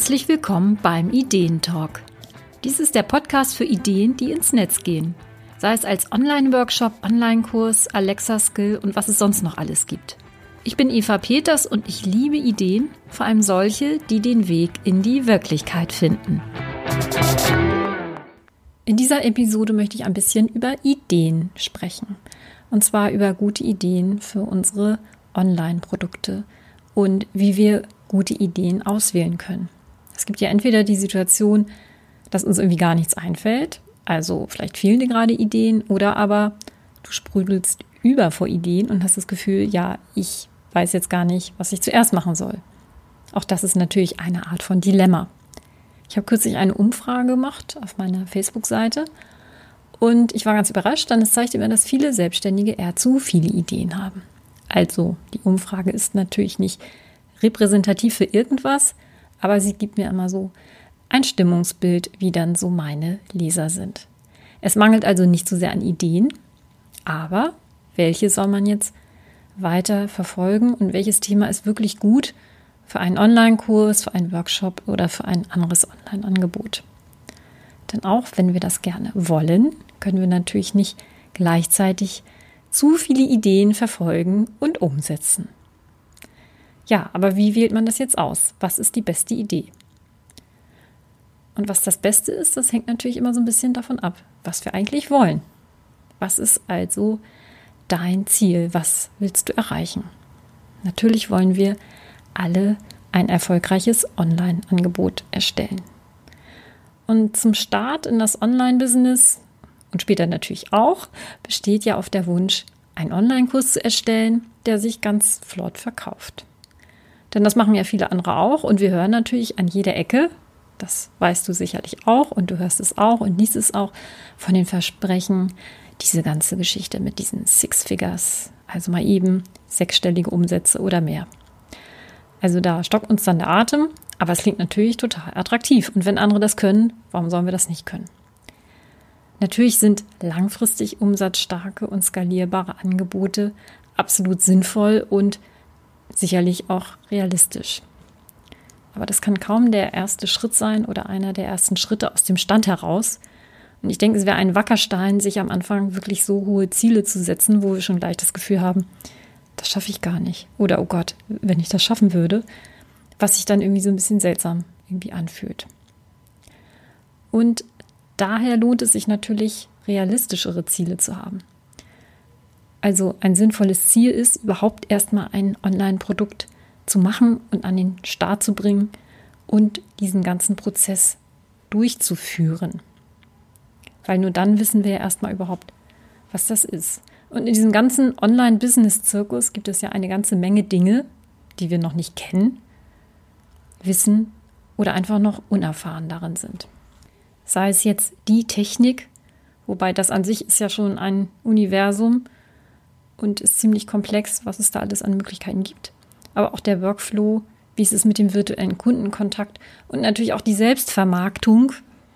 Herzlich willkommen beim Ideentalk. Dies ist der Podcast für Ideen, die ins Netz gehen. Sei es als Online-Workshop, Online-Kurs, Alexa-Skill und was es sonst noch alles gibt. Ich bin Eva Peters und ich liebe Ideen, vor allem solche, die den Weg in die Wirklichkeit finden. In dieser Episode möchte ich ein bisschen über Ideen sprechen. Und zwar über gute Ideen für unsere Online-Produkte und wie wir gute Ideen auswählen können. Es gibt ja entweder die Situation, dass uns irgendwie gar nichts einfällt, also vielleicht fehlen dir gerade Ideen, oder aber du sprudelst über vor Ideen und hast das Gefühl, ja, ich weiß jetzt gar nicht, was ich zuerst machen soll. Auch das ist natürlich eine Art von Dilemma. Ich habe kürzlich eine Umfrage gemacht auf meiner Facebook-Seite und ich war ganz überrascht, denn es zeigte mir, dass viele Selbstständige eher zu viele Ideen haben. Also, die Umfrage ist natürlich nicht repräsentativ für irgendwas, aber sie gibt mir immer so ein Stimmungsbild, wie dann so meine Leser sind. Es mangelt also nicht so sehr an Ideen, aber welche soll man jetzt weiter verfolgen und welches Thema ist wirklich gut für einen Online-Kurs, für einen Workshop oder für ein anderes Online-Angebot? Denn auch wenn wir das gerne wollen, können wir natürlich nicht gleichzeitig zu viele Ideen verfolgen und umsetzen. Ja, aber wie wählt man das jetzt aus? Was ist die beste Idee? Und was das Beste ist, das hängt natürlich immer so ein bisschen davon ab, was wir eigentlich wollen. Was ist also dein Ziel? Was willst du erreichen? Natürlich wollen wir alle ein erfolgreiches Online-Angebot erstellen. Und zum Start in das Online-Business und später natürlich auch besteht ja auf der Wunsch, einen Online-Kurs zu erstellen, der sich ganz flott verkauft. Denn das machen ja viele andere auch und wir hören natürlich an jeder Ecke, das weißt du sicherlich auch und du hörst es auch und liest es auch von den Versprechen, diese ganze Geschichte mit diesen Six Figures, also mal eben sechsstellige Umsätze oder mehr. Also da stockt uns dann der Atem, aber es klingt natürlich total attraktiv. Und wenn andere das können, warum sollen wir das nicht können? Natürlich sind langfristig umsatzstarke und skalierbare Angebote absolut sinnvoll und sicherlich auch realistisch. Aber das kann kaum der erste Schritt sein oder einer der ersten Schritte aus dem Stand heraus. Und ich denke, es wäre ein Wackerstein, sich am Anfang wirklich so hohe Ziele zu setzen, wo wir schon gleich das Gefühl haben, das schaffe ich gar nicht. Oder, oh Gott, wenn ich das schaffen würde, was sich dann irgendwie so ein bisschen seltsam irgendwie anfühlt. Und daher lohnt es sich natürlich, realistischere Ziele zu haben. Also ein sinnvolles Ziel ist, überhaupt erstmal ein Online-Produkt zu machen und an den Start zu bringen und diesen ganzen Prozess durchzuführen. Weil nur dann wissen wir ja erstmal überhaupt, was das ist. Und in diesem ganzen Online-Business-Zirkus gibt es ja eine ganze Menge Dinge, die wir noch nicht kennen, wissen oder einfach noch unerfahren darin sind. Sei es jetzt die Technik, wobei das an sich ist ja schon ein Universum, und ist ziemlich komplex, was es da alles an Möglichkeiten gibt. Aber auch der Workflow, wie es ist mit dem virtuellen Kundenkontakt und natürlich auch die Selbstvermarktung.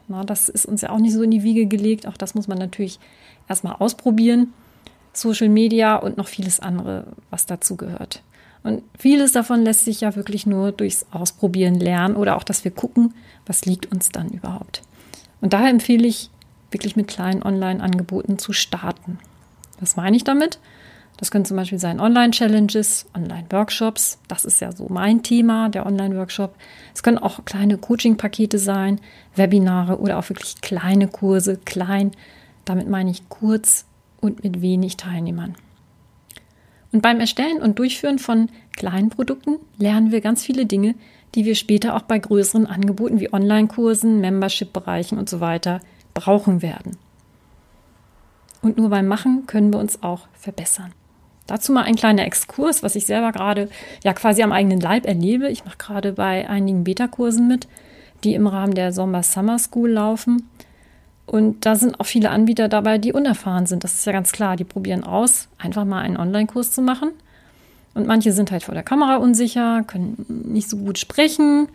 Na, das ist uns ja auch nicht so in die Wiege gelegt. Auch das muss man natürlich erstmal ausprobieren. Social Media und noch vieles andere, was dazu gehört. Und vieles davon lässt sich ja wirklich nur durchs Ausprobieren lernen oder auch, dass wir gucken, was liegt uns dann überhaupt. Und daher empfehle ich, wirklich mit kleinen Online-Angeboten zu starten. Was meine ich damit? Das können zum Beispiel sein Online-Challenges, Online-Workshops. Das ist ja so mein Thema, der Online-Workshop. Es können auch kleine Coaching-Pakete sein, Webinare oder auch wirklich kleine Kurse. Klein, damit meine ich kurz und mit wenig Teilnehmern. Und beim Erstellen und Durchführen von kleinen Produkten lernen wir ganz viele Dinge, die wir später auch bei größeren Angeboten wie Online-Kursen, Membership-Bereichen und so weiter brauchen werden. Und nur beim Machen können wir uns auch verbessern. Dazu mal ein kleiner Exkurs, was ich selber gerade ja quasi am eigenen Leib erlebe. Ich mache gerade bei einigen Beta-Kursen mit, die im Rahmen der Sommer Summer School laufen. Und da sind auch viele Anbieter dabei, die unerfahren sind. Das ist ja ganz klar. Die probieren aus, einfach mal einen Online-Kurs zu machen. Und manche sind halt vor der Kamera unsicher, können nicht so gut sprechen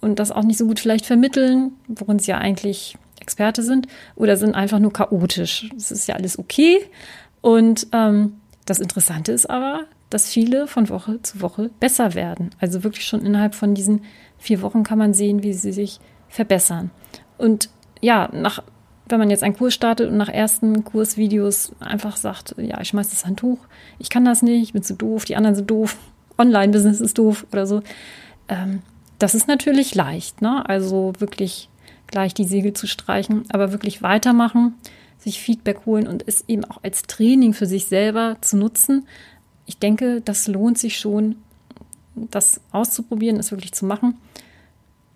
und das auch nicht so gut vielleicht vermitteln, worin sie ja eigentlich Experte sind, oder sind einfach nur chaotisch. Das ist ja alles okay. Und ähm, das Interessante ist aber, dass viele von Woche zu Woche besser werden. Also wirklich schon innerhalb von diesen vier Wochen kann man sehen, wie sie sich verbessern. Und ja, nach, wenn man jetzt einen Kurs startet und nach ersten Kursvideos einfach sagt, ja, ich schmeiße das Handtuch, ich kann das nicht, ich bin zu doof, die anderen sind doof, Online-Business ist doof oder so. Ähm, das ist natürlich leicht, ne? Also wirklich gleich die Segel zu streichen, aber wirklich weitermachen, sich Feedback holen und es eben auch als Training für sich selber zu nutzen. Ich denke, das lohnt sich schon, das auszuprobieren, es wirklich zu machen.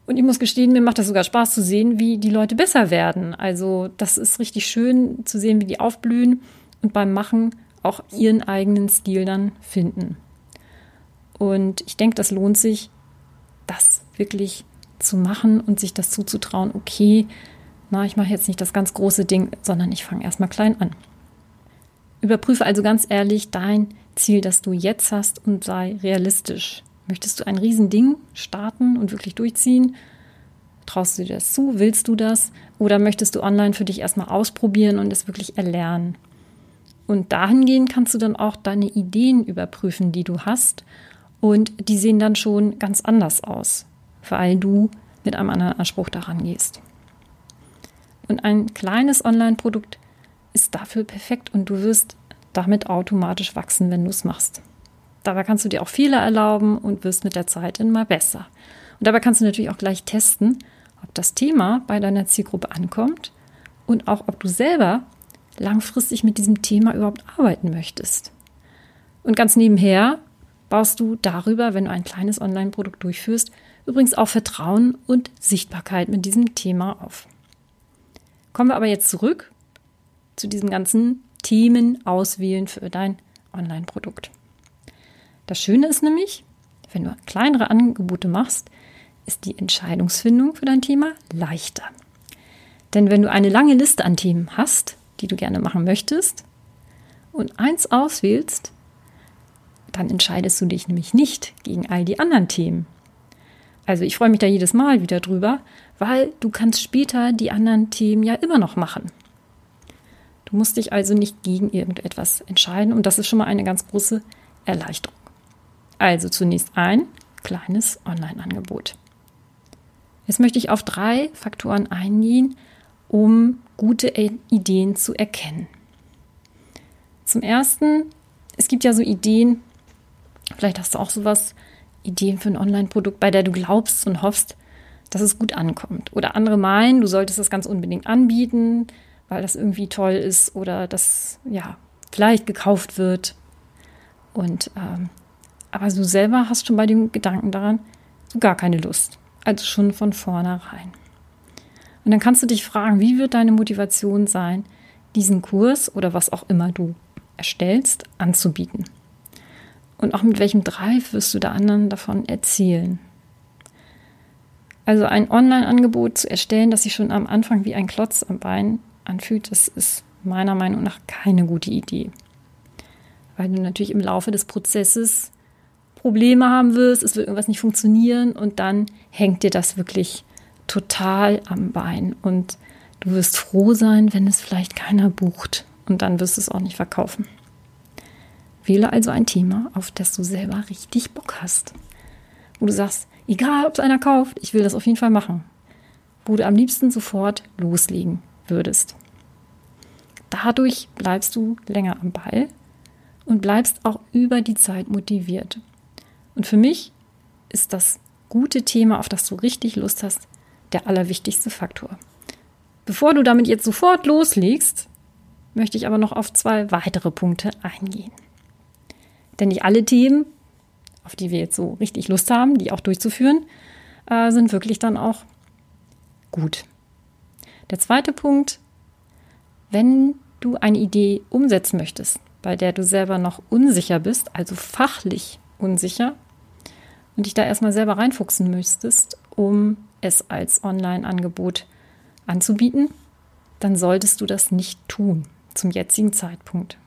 Und ich muss gestehen, mir macht das sogar Spaß zu sehen, wie die Leute besser werden. Also das ist richtig schön zu sehen, wie die aufblühen und beim Machen auch ihren eigenen Stil dann finden. Und ich denke, das lohnt sich, das wirklich zu machen und sich das zuzutrauen, okay, na, ich mache jetzt nicht das ganz große Ding, sondern ich fange erstmal klein an. Überprüfe also ganz ehrlich dein Ziel, das du jetzt hast und sei realistisch. Möchtest du ein Riesending starten und wirklich durchziehen? Traust du dir das zu? Willst du das? Oder möchtest du online für dich erstmal ausprobieren und es wirklich erlernen? Und dahingehend kannst du dann auch deine Ideen überprüfen, die du hast. Und die sehen dann schon ganz anders aus, weil du mit einem anderen Anspruch daran gehst. Und ein kleines Online-Produkt ist dafür perfekt und du wirst damit automatisch wachsen, wenn du es machst. Dabei kannst du dir auch Fehler erlauben und wirst mit der Zeit immer besser. Und dabei kannst du natürlich auch gleich testen, ob das Thema bei deiner Zielgruppe ankommt und auch ob du selber langfristig mit diesem Thema überhaupt arbeiten möchtest. Und ganz nebenher baust du darüber, wenn du ein kleines Online-Produkt durchführst, übrigens auch Vertrauen und Sichtbarkeit mit diesem Thema auf. Kommen wir aber jetzt zurück zu diesen ganzen Themen auswählen für dein Online-Produkt. Das Schöne ist nämlich, wenn du kleinere Angebote machst, ist die Entscheidungsfindung für dein Thema leichter. Denn wenn du eine lange Liste an Themen hast, die du gerne machen möchtest, und eins auswählst, dann entscheidest du dich nämlich nicht gegen all die anderen Themen. Also ich freue mich da jedes Mal wieder drüber, weil du kannst später die anderen Themen ja immer noch machen. Du musst dich also nicht gegen irgendetwas entscheiden und das ist schon mal eine ganz große Erleichterung. Also zunächst ein kleines Online-Angebot. Jetzt möchte ich auf drei Faktoren eingehen, um gute Ideen zu erkennen. Zum ersten, es gibt ja so Ideen, vielleicht hast du auch sowas, Ideen für ein Online-Produkt, bei der du glaubst und hoffst, dass es gut ankommt. Oder andere meinen, du solltest das ganz unbedingt anbieten, weil das irgendwie toll ist oder das ja vielleicht gekauft wird. Und ähm, aber du selber hast schon bei dem Gedanken daran so gar keine Lust. Also schon von vornherein. Und dann kannst du dich fragen, wie wird deine Motivation sein, diesen Kurs oder was auch immer du erstellst, anzubieten? Und auch mit welchem Drive wirst du der anderen davon erzählen? Also ein Online-Angebot zu erstellen, das sich schon am Anfang wie ein Klotz am Bein anfühlt, das ist meiner Meinung nach keine gute Idee. Weil du natürlich im Laufe des Prozesses Probleme haben wirst, es wird irgendwas nicht funktionieren und dann hängt dir das wirklich total am Bein und du wirst froh sein, wenn es vielleicht keiner bucht und dann wirst du es auch nicht verkaufen. Wähle also ein Thema, auf das du selber richtig Bock hast. Wo du sagst, egal ob es einer kauft, ich will das auf jeden Fall machen. Wo du am liebsten sofort loslegen würdest. Dadurch bleibst du länger am Ball und bleibst auch über die Zeit motiviert. Und für mich ist das gute Thema, auf das du richtig Lust hast, der allerwichtigste Faktor. Bevor du damit jetzt sofort loslegst, möchte ich aber noch auf zwei weitere Punkte eingehen. Denn nicht alle Themen, auf die wir jetzt so richtig Lust haben, die auch durchzuführen, äh, sind wirklich dann auch gut. Der zweite Punkt wenn du eine Idee umsetzen möchtest, bei der du selber noch unsicher bist, also fachlich unsicher, und dich da erstmal selber reinfuchsen müsstest, um es als Online-Angebot anzubieten, dann solltest du das nicht tun zum jetzigen Zeitpunkt.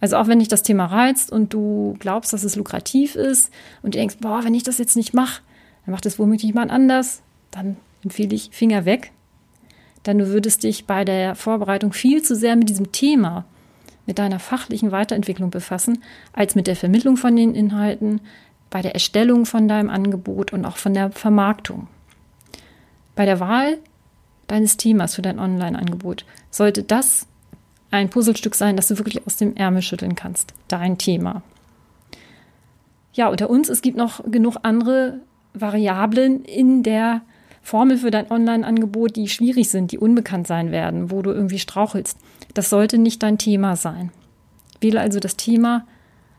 Also auch wenn dich das Thema reizt und du glaubst, dass es lukrativ ist und denkst, boah, wenn ich das jetzt nicht mache, dann macht es womöglich jemand anders, dann empfehle ich Finger weg denn du würdest dich bei der Vorbereitung viel zu sehr mit diesem Thema mit deiner fachlichen Weiterentwicklung befassen, als mit der Vermittlung von den Inhalten, bei der Erstellung von deinem Angebot und auch von der Vermarktung. Bei der Wahl deines Themas für dein Online-Angebot sollte das ein Puzzlestück sein, das du wirklich aus dem Ärmel schütteln kannst. Dein Thema. Ja, unter uns, es gibt noch genug andere Variablen in der Formel für dein Online-Angebot, die schwierig sind, die unbekannt sein werden, wo du irgendwie strauchelst. Das sollte nicht dein Thema sein. Wähle also das Thema,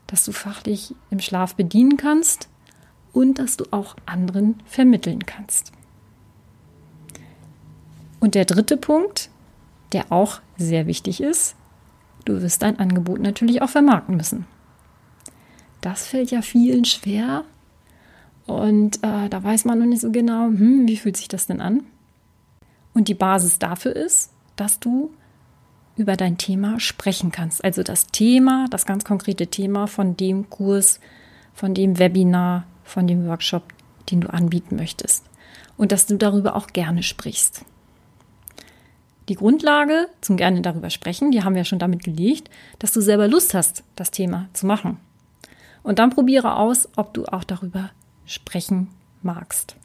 das du fachlich im Schlaf bedienen kannst und das du auch anderen vermitteln kannst. Und der dritte Punkt, der auch sehr wichtig ist, du wirst dein Angebot natürlich auch vermarkten müssen. Das fällt ja vielen schwer und äh, da weiß man noch nicht so genau, hm, wie fühlt sich das denn an? Und die Basis dafür ist, dass du über dein Thema sprechen kannst. Also das Thema, das ganz konkrete Thema von dem Kurs, von dem Webinar, von dem Workshop, den du anbieten möchtest. Und dass du darüber auch gerne sprichst. Die Grundlage zum gerne darüber sprechen, die haben wir schon damit gelegt, dass du selber Lust hast, das Thema zu machen. Und dann probiere aus, ob du auch darüber sprechen magst.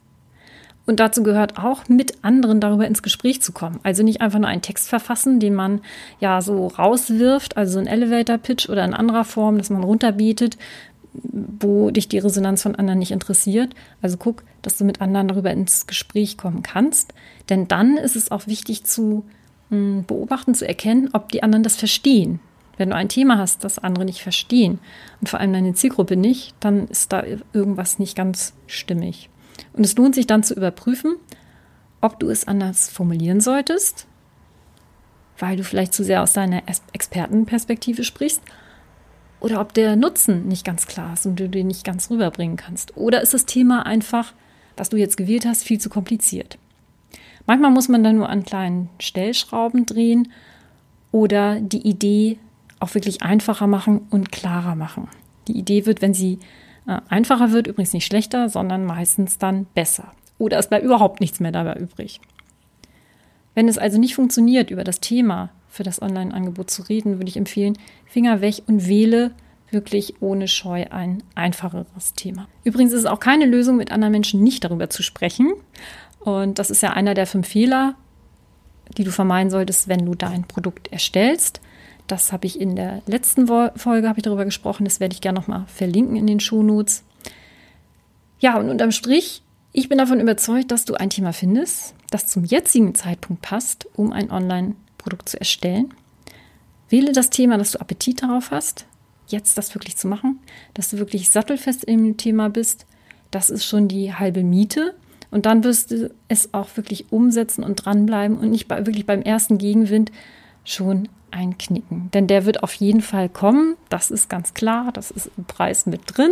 Und dazu gehört auch, mit anderen darüber ins Gespräch zu kommen. Also nicht einfach nur einen Text verfassen, den man ja so rauswirft, also ein Elevator-Pitch oder in anderer Form, dass man runterbietet, wo dich die Resonanz von anderen nicht interessiert. Also guck, dass du mit anderen darüber ins Gespräch kommen kannst. Denn dann ist es auch wichtig zu hm, beobachten, zu erkennen, ob die anderen das verstehen. Wenn du ein Thema hast, das andere nicht verstehen und vor allem deine Zielgruppe nicht, dann ist da irgendwas nicht ganz stimmig. Und es lohnt sich dann zu überprüfen, ob du es anders formulieren solltest, weil du vielleicht zu sehr aus deiner Expertenperspektive sprichst, oder ob der Nutzen nicht ganz klar ist und du den nicht ganz rüberbringen kannst. Oder ist das Thema einfach, was du jetzt gewählt hast, viel zu kompliziert. Manchmal muss man dann nur an kleinen Stellschrauben drehen oder die Idee auch wirklich einfacher machen und klarer machen. Die Idee wird, wenn sie äh, einfacher wird, übrigens nicht schlechter, sondern meistens dann besser. Oder es bleibt überhaupt nichts mehr dabei übrig. Wenn es also nicht funktioniert, über das Thema für das Online-Angebot zu reden, würde ich empfehlen, Finger weg und wähle wirklich ohne Scheu ein einfacheres Thema. Übrigens ist es auch keine Lösung, mit anderen Menschen nicht darüber zu sprechen. Und das ist ja einer der fünf Fehler, die du vermeiden solltest, wenn du dein Produkt erstellst. Das habe ich in der letzten Folge habe ich darüber gesprochen. Das werde ich gerne nochmal verlinken in den Shownotes. Ja, und unterm Strich, ich bin davon überzeugt, dass du ein Thema findest, das zum jetzigen Zeitpunkt passt, um ein Online-Produkt zu erstellen. Wähle das Thema, dass du Appetit darauf hast, jetzt das wirklich zu machen, dass du wirklich sattelfest im Thema bist. Das ist schon die halbe Miete. Und dann wirst du es auch wirklich umsetzen und dranbleiben und nicht bei, wirklich beim ersten Gegenwind schon einknicken. Denn der wird auf jeden Fall kommen. Das ist ganz klar. Das ist im Preis mit drin.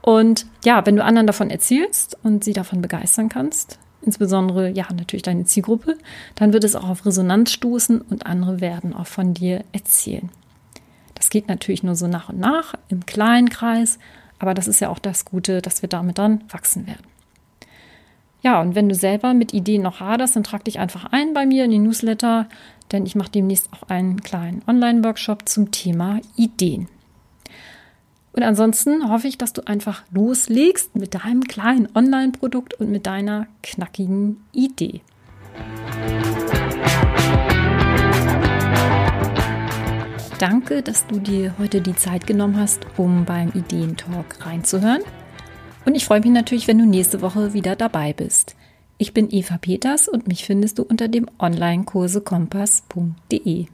Und ja, wenn du anderen davon erzählst und sie davon begeistern kannst, insbesondere ja natürlich deine Zielgruppe, dann wird es auch auf Resonanz stoßen und andere werden auch von dir erzählen. Das geht natürlich nur so nach und nach im kleinen Kreis, aber das ist ja auch das Gute, dass wir damit dann wachsen werden. Ja, und wenn du selber mit Ideen noch haderst, dann trag dich einfach ein bei mir in die Newsletter denn ich mache demnächst auch einen kleinen Online-Workshop zum Thema Ideen. Und ansonsten hoffe ich, dass du einfach loslegst mit deinem kleinen Online-Produkt und mit deiner knackigen Idee. Danke, dass du dir heute die Zeit genommen hast, um beim Ideentalk reinzuhören. Und ich freue mich natürlich, wenn du nächste Woche wieder dabei bist. Ich bin Eva Peters und mich findest du unter dem Onlinekursekompass.de.